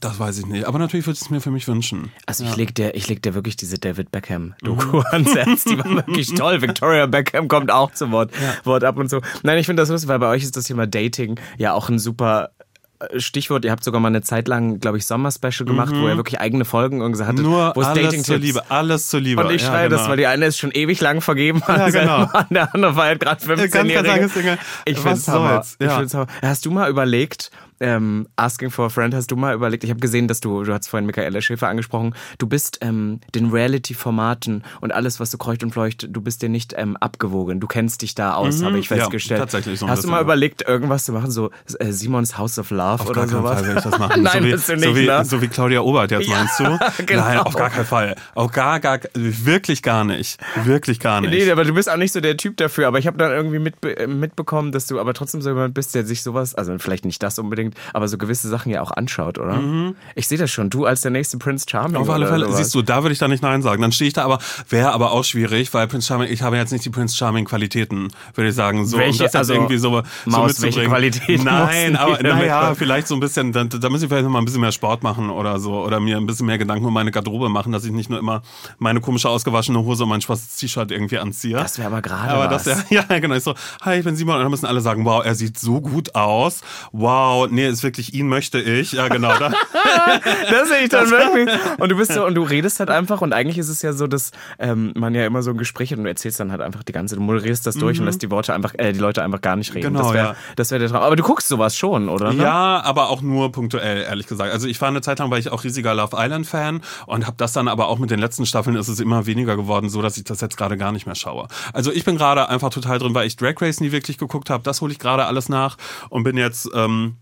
das weiß ich nicht. Aber natürlich würde ich es mir für mich wünschen. Also ich leg dir, ich leg dir wirklich diese David Beckham-Doku ans Herz. Die war wirklich toll. Victoria Beckham kommt auch zu Wort, Wort ab und so. Nein, ich finde das lustig, weil bei euch ist das Thema Dating ja auch ein super Stichwort. Ihr habt sogar mal eine Zeit lang, glaube ich, Sommer-Special gemacht, wo ihr wirklich eigene Folgen irgendwie hattet. Nur wo es alles Dating-Tipps- zur Liebe, alles zur Liebe. Und ich Ja, schreie das, genau. weil die eine ist schon ewig lang vergeben. Ja, genau. Und der andere war halt gerade 15 ganz Jahre. Ich find's Hammer. soll's? Ich Ja. find's Hammer. Hast du mal überlegt, ähm, Asking for a Friend, hast du mal überlegt, ich habe gesehen, dass du, du hast vorhin Michaela Schäfer angesprochen, du bist ähm, den Reality-Formaten und alles, was so kreucht und fleucht, du bist dir nicht ähm, abgewogen. Du kennst dich da aus, habe ich Mhm. Ja, festgestellt. tatsächlich so hast du mal überlegt, irgendwas zu machen, so äh, Simons House of Love Auf oder gar sowas? Fall ich das machen. Nein, so wie, willst du nicht, so wie, ne? so wie Claudia Obert jetzt, Ja, meinst du? genau. Nein, auf gar keinen Fall. Auf gar, gar, wirklich gar nicht. Wirklich gar nicht. Nee, aber du bist auch nicht so der Typ dafür. Aber ich habe dann irgendwie mitbe äh, mitbekommen, dass du aber trotzdem so jemand bist, der sich sowas, also vielleicht nicht das unbedingt, aber so gewisse Sachen ja auch anschaut, oder? Ich sehe das schon. Du als der nächste Prince Charming. Mhm. Auf alle Fälle, siehst du, da würde ich dann nicht Nein sagen. Dann stehe ich da aber, wäre aber auch schwierig, weil Prince Charming, ich habe jetzt nicht die Prince Charming Qualitäten, würde ich sagen. So, Welche? um das Also, irgendwie so, so Maus, welche mitzubringen. Qualitäten Nein, aber naja, vielleicht so ein bisschen, da, da muss ich vielleicht noch mal ein bisschen mehr Sport machen oder so. Oder mir ein bisschen mehr Gedanken um meine Garderobe machen, dass ich nicht nur immer meine komische ausgewaschene Hose und mein schwarzes T-Shirt irgendwie anziehe. Das wäre aber gerade Aber was. das ja, ja, genau. Ich so, hi, ich bin Simon. Und dann müssen alle sagen, wow, er sieht so gut aus. Wow, nee, ist wirklich ihn möchte ich. Ja, genau. Da, das sehe ich dann wirklich. Und du bist so, und du redest halt einfach. Und eigentlich ist es ja so, dass ähm, man ja immer so ein Gespräch hat und du erzählst dann halt einfach die ganze, du moderierst das durch und lässt die Worte einfach, äh, die Leute einfach gar nicht reden. Mhm. Genau, das wäre ja. das wär der Traum. Aber du guckst sowas schon, oder? ne? Ja, aber auch nur punktuell, ehrlich gesagt. Also ich war eine Zeit lang, war ich auch riesiger Love Island Fan und habe das dann aber auch mit den letzten Staffeln ist es immer weniger geworden, so dass ich das jetzt gerade gar nicht mehr schaue. Also ich bin gerade einfach total drin, weil ich Drag Race nie wirklich geguckt habe. Das hole ich gerade alles nach und bin jetzt ähm,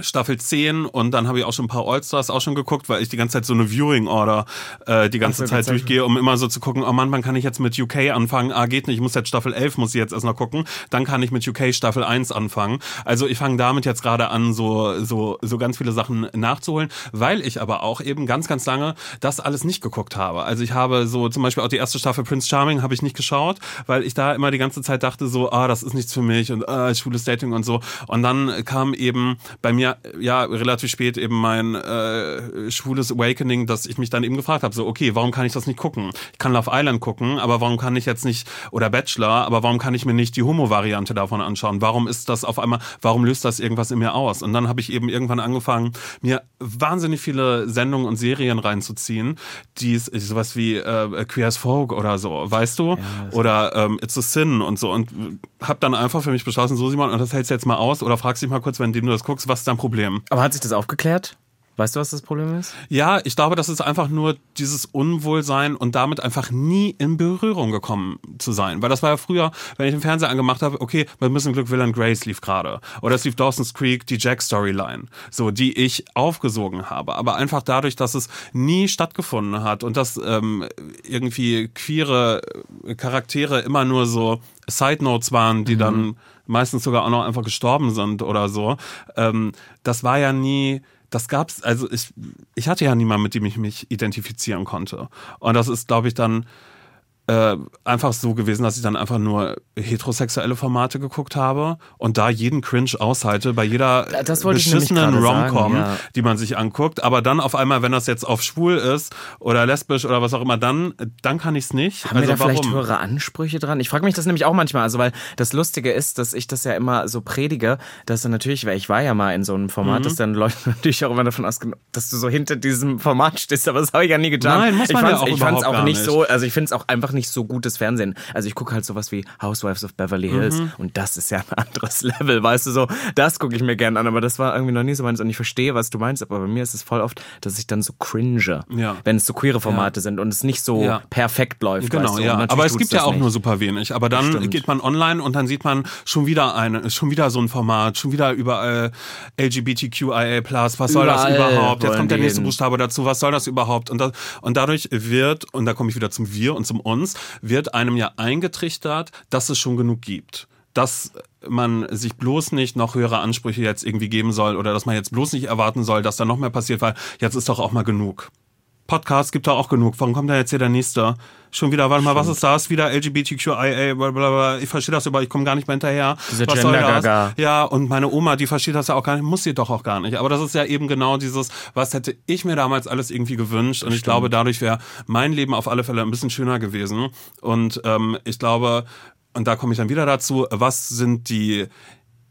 Staffel 10 und dann habe ich auch schon ein paar Allstars auch schon geguckt, weil ich die ganze Zeit so eine Viewing Order äh, die ganze Zeit durchgehe, um immer so zu gucken, oh Mann, wann kann ich jetzt mit UK anfangen? Ah, geht nicht, ich muss jetzt Staffel 11, muss ich jetzt erst noch gucken. Dann kann ich mit UK Staffel 1 anfangen. Also ich fange damit jetzt gerade an, so, so, so ganz viele Sachen nachzuholen, weil ich aber auch eben ganz, ganz lange das alles nicht geguckt habe. Also ich habe so zum Beispiel auch die erste Staffel Prince Charming habe ich nicht geschaut, weil ich da immer die ganze Zeit dachte so, ah, das ist nichts für mich und ah, schwules Dating und so. Und dann kam eben bei mir, ja, relativ spät eben mein äh, schwules Awakening, dass ich mich dann eben gefragt habe, so, okay, warum kann ich das nicht gucken? Ich kann Love Island gucken, aber warum kann ich jetzt nicht, oder Bachelor, aber warum kann ich mir nicht die Homo-Variante davon anschauen? Warum ist das auf einmal, warum löst das irgendwas in mir aus? Und dann habe ich eben irgendwann angefangen, mir wahnsinnig viele Sendungen und Serien reinzuziehen, die sowas wie äh, Queer as Folk oder so, weißt du? oder ähm, It's a Sin und so. Und habe dann einfach für mich beschlossen, so Simon, und das hältst du jetzt mal aus oder fragst dich mal kurz, wenn du das guckst, was ist dein Problem? Aber hat sich das aufgeklärt? Weißt du, was das Problem ist? Ja, ich glaube, das ist einfach nur dieses Unwohlsein und damit einfach nie in Berührung gekommen zu sein. Weil das war ja früher, wenn ich den Fernseher angemacht habe, okay, bei Müssen Glück Will and Grace lief gerade. Oder es lief Dawson's Creek, die Jack-Storyline. So, die ich aufgesogen habe. Aber einfach dadurch, dass es nie stattgefunden hat und dass ähm, irgendwie queere Charaktere immer nur so Side Notes waren, die mhm. dann meistens sogar auch noch einfach gestorben sind oder so. Ähm, das war ja nie das gab's, also ich, ich hatte ja niemanden, mit dem ich mich identifizieren konnte. Und das ist, glaube ich, dann äh, einfach so gewesen, dass ich dann einfach nur heterosexuelle Formate geguckt habe und da jeden Cringe aushalte bei jeder beschissenen Rom-Com, ja. die man sich anguckt. Aber dann auf einmal, wenn das jetzt auf schwul ist oder lesbisch oder was auch immer, dann, dann kann ich es nicht. Haben also wir da warum? vielleicht höhere Ansprüche dran? Ich frage mich das nämlich auch manchmal, also weil das Lustige ist, dass ich das ja immer so predige, dass dann natürlich, weil ich war ja mal in so einem Format, mhm. dass dann Leute natürlich auch immer davon ausgehen, dass du so hinter diesem Format stehst, aber das habe ich ja nie getan. Nein, muss man ich ja auch Ich fand es auch nicht so, also ich finde es auch einfach einfach nicht so gutes Fernsehen. Also ich gucke halt sowas wie Housewives of Beverly Hills mhm. und das ist ja ein anderes Level, weißt du so. Das gucke ich mir gerne an, aber das war irgendwie noch nie so meins und ich verstehe, was du meinst, aber bei mir ist es voll oft, dass ich dann so cringe, ja. wenn es so queere Formate ja. sind und es nicht so ja. perfekt läuft. Genau, weißt du? ja. Aber es gibt ja auch nicht. nur super wenig. Aber dann Stimmt. geht man online und dann sieht man schon wieder eine, schon wieder so ein Format, schon wieder überall LGBTQIA+, was soll überall das überhaupt? Jetzt kommt der nächste Buchstabe dazu, was soll das überhaupt? Und, das, und dadurch wird, und da komme ich wieder zum Wir und zum Uns, wird einem ja eingetrichtert, dass es schon genug gibt dass man sich bloß nicht noch höhere Ansprüche jetzt irgendwie geben soll oder dass man jetzt bloß nicht erwarten soll, dass da noch mehr passiert, weil jetzt ist doch auch mal genug. Podcast gibt da auch genug. Warum kommt da jetzt hier der nächste? Schon wieder, warte mal, was ist das? Wieder LGBTQIA, blablabla. Ich verstehe das über, ich komme gar nicht mehr hinterher. Diese was soll das? Ja, und meine Oma, die versteht das ja auch gar nicht, muss sie doch auch gar nicht. Aber das ist ja eben genau dieses, was hätte ich mir damals alles irgendwie gewünscht. Und Stimmt. ich glaube, dadurch wäre mein Leben auf alle Fälle ein bisschen schöner gewesen. Und ähm, ich glaube, und da komme ich dann wieder dazu, was sind die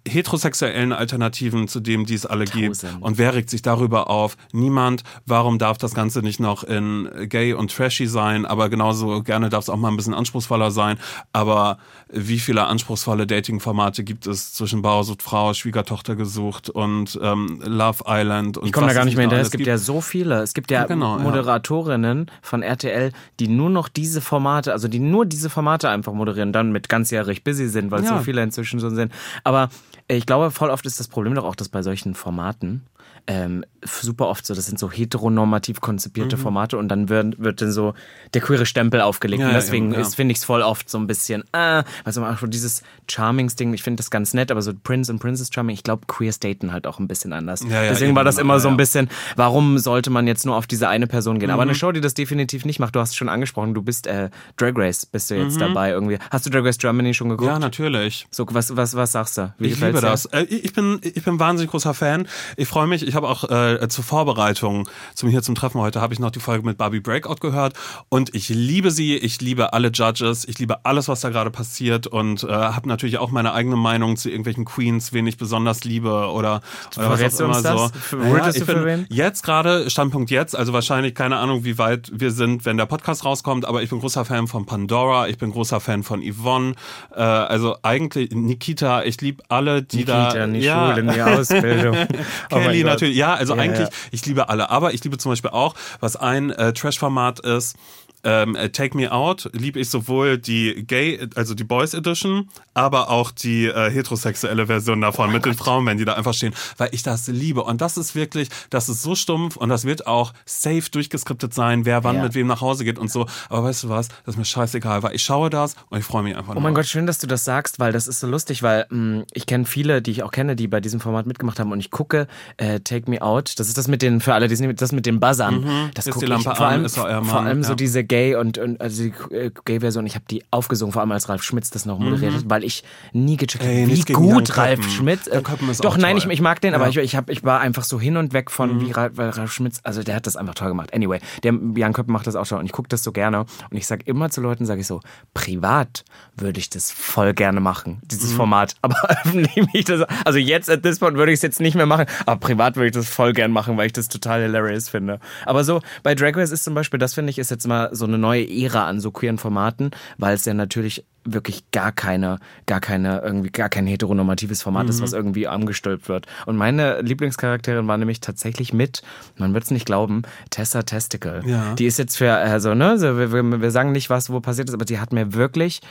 heterosexuellen Alternativen zu dem, die es alle Tausend. gibt. Und wer regt sich darüber auf? Niemand. Warum darf das Ganze nicht noch in gay und trashy sein? Aber genauso gerne darf es auch mal ein bisschen anspruchsvoller sein. Aber wie viele anspruchsvolle Dating-Formate gibt es zwischen Bauer sucht Frau, Schwiegertochter gesucht und ähm, Love Island? Und ich komme da gar nicht mehr hinterher. Es gibt, ja so viele. Es gibt ja, ja genau, Moderatorinnen ja. von RTL, die nur noch diese Formate, also die nur diese Formate einfach moderieren, dann mit ganzjährig busy sind, weil ja. so viele inzwischen schon sind. Aber ich glaube, voll oft ist das Problem doch auch, dass bei solchen Formaten ähm, super oft so, das sind so heteronormativ konzipierte mhm. Formate und dann wird, wird dann so der queere Stempel aufgelegt. Ja, und deswegen ja. finde ich es voll oft so ein bisschen, äh, also auch dieses Charmings-Ding, ich finde das ganz nett, aber so Prince und Princess Charming, ich glaube, Queers daten halt auch ein bisschen anders. Ja, deswegen war das immer so ein bisschen, warum sollte man jetzt nur auf diese eine Person gehen? Mhm. Aber eine Show, die das definitiv nicht macht, du hast es schon angesprochen, du bist äh, Drag Race, bist du jetzt mhm. dabei irgendwie. Hast du Drag Race Germany schon geguckt? Ja, natürlich. So, was, was, was sagst du? Wie ich liebe das. Äh, ich, bin, ich bin wahnsinnig großer Fan. Ich freue mich, ich habe auch äh, zur Vorbereitung zum hier zum Treffen heute habe ich noch die Folge mit Barbie Breakout gehört und ich liebe sie, ich liebe alle Judges, ich liebe alles, was da gerade passiert und äh, habe natürlich auch meine eigene Meinung zu irgendwelchen Queens, wen ich besonders liebe oder, oder was auch immer so. Naja, ich bin jetzt gerade Standpunkt jetzt, also wahrscheinlich keine Ahnung, wie weit wir sind, wenn der Podcast rauskommt, aber ich bin großer Fan von Pandora, ich bin großer Fan von Yvonne, äh, also eigentlich Nikita, ich liebe alle, die Nikita, da nicht ja. Schule, nie Ausbildung. Kelly oh natürlich, ja, also ja, eigentlich, ja. ich liebe alle, aber ich liebe zum Beispiel auch, was ein äh, Trash-Format ist, ähm, äh, Take Me Out liebe ich sowohl die Gay, also die Boys Edition, aber auch die äh, heterosexuelle Version davon oh mit Gott. den Frauen, wenn die da einfach stehen, weil ich das liebe. Und das ist wirklich, das ist so stumpf und das wird auch safe durchgeskriptet sein, wer wann ja. mit wem nach Hause geht und so. Aber weißt du was, das ist mir scheißegal, weil ich schaue das und ich freue mich einfach. Oh mein Gott, schön, dass du das sagst, weil das ist so lustig, weil mh, hm, ich kenne viele, die ich auch kenne, die bei diesem Format mitgemacht haben und ich gucke äh, Take Me Out. Das ist das mit den, für alle, die sind, das mit den Buzzern. Mhm. Das gucke ich vor allem, vor allem ja. so diese Gay und, und also die äh, Gay-Version, ich habe die aufgesungen, vor allem als Ralf Schmitz das noch moderiert hat, mhm. weil ich nie gecheckt habe, wie gut Ralf Schmitz. Äh, doch, nein, ich, ich, mag den, ja. aber ich, ich, hab, ich war einfach so hin und weg von, mhm. wie Ralf, weil Ralf Schmitz, also der hat das einfach toll gemacht. Anyway, der Jan Köppen macht das auch schon und ich gucke das so gerne und ich sage immer zu Leuten, sage ich so, privat würde ich das voll gerne machen, dieses mhm. Format, aber öffentlich das, also jetzt at this point würde ich es jetzt nicht mehr machen, aber privat würde ich das voll gern machen, weil ich das total hilarious finde. Aber so bei Drag Race ist zum Beispiel, das finde ich ist jetzt mal so so eine neue Ära an so queeren Formaten, weil es ja natürlich wirklich gar keine, gar keine, irgendwie gar kein heteronormatives Format ist, was irgendwie angestülpt wird. Und meine Lieblingscharakterin war nämlich tatsächlich mit, man wird es nicht glauben, Tessa Testicle. Ja. Die ist jetzt für, also, ne, wir, wir, wir sagen nicht, was wo passiert ist, aber die hat mir wirklich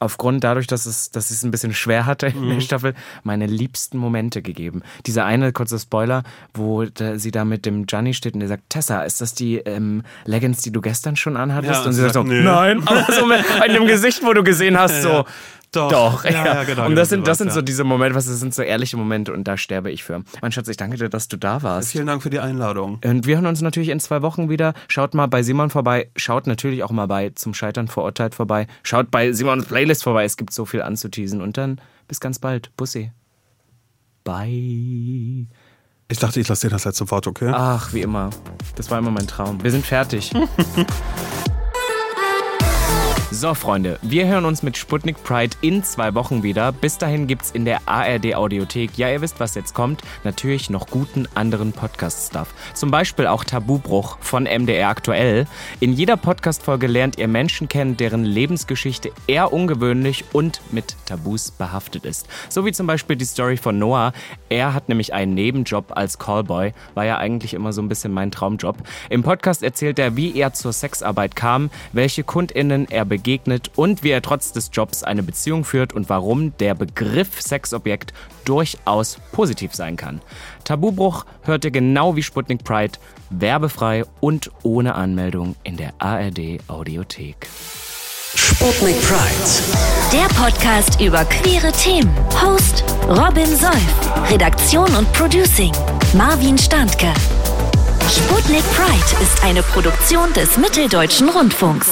aufgrund dadurch, dass es, dass es ein bisschen schwer hatte in Mhm. der Staffel, meine liebsten Momente gegeben. Dieser eine kurze Spoiler, wo da, sie da mit dem Gianni steht und der sagt, Tessa, ist das die ähm, Leggings, die du gestern schon anhattest? Ja, und sie sagt so, nein, aber so mit einem Gesicht, wo du gesehen hast, so, Doch. doch. Ja, ja, genau, Und das genau sind, das sind so ja. diese Momente, was das sind so ehrliche Momente und da sterbe ich für. Mein Schatz, ich danke dir, dass du da warst. Vielen Dank für die Einladung. Und wir hören uns natürlich in zwei Wochen wieder. Schaut mal bei Simon vorbei. Schaut natürlich auch mal bei Zum Scheitern verurteilt vorbei. Schaut bei Simons Playlist vorbei. Es gibt so viel anzuteasen. Und dann bis ganz bald. Bussi. Bye. Ich dachte, ich lasse dir das letzte Wort, okay? Ach, wie immer. Das war immer mein Traum. Wir sind fertig. So, Freunde, wir hören uns mit Sputnik Pride in zwei Wochen wieder. Bis dahin gibt's in der ARD Audiothek, ja, ihr wisst, was jetzt kommt, natürlich noch guten anderen Podcast-Stuff. Zum Beispiel auch Tabubruch von MDR aktuell. In jeder Podcast-Folge lernt ihr Menschen kennen, deren Lebensgeschichte eher ungewöhnlich und mit Tabus behaftet ist. So wie zum Beispiel die Story von Noah. Er hat nämlich einen Nebenjob als Callboy, war ja eigentlich immer so ein bisschen mein Traumjob. Im Podcast erzählt er, wie er zur Sexarbeit kam, welche KundInnen er begegnet und wie er trotz des Jobs eine Beziehung führt und warum der Begriff Sexobjekt durchaus positiv sein kann. Tabubruch hört ihr genau wie Sputnik Pride, werbefrei und ohne Anmeldung in der ARD Audiothek. Sputnik Pride. Der Podcast über queere Themen. Host Robin Solf. Redaktion und Producing Marvin Standke. Sputnik Pride ist eine Produktion des Mitteldeutschen Rundfunks.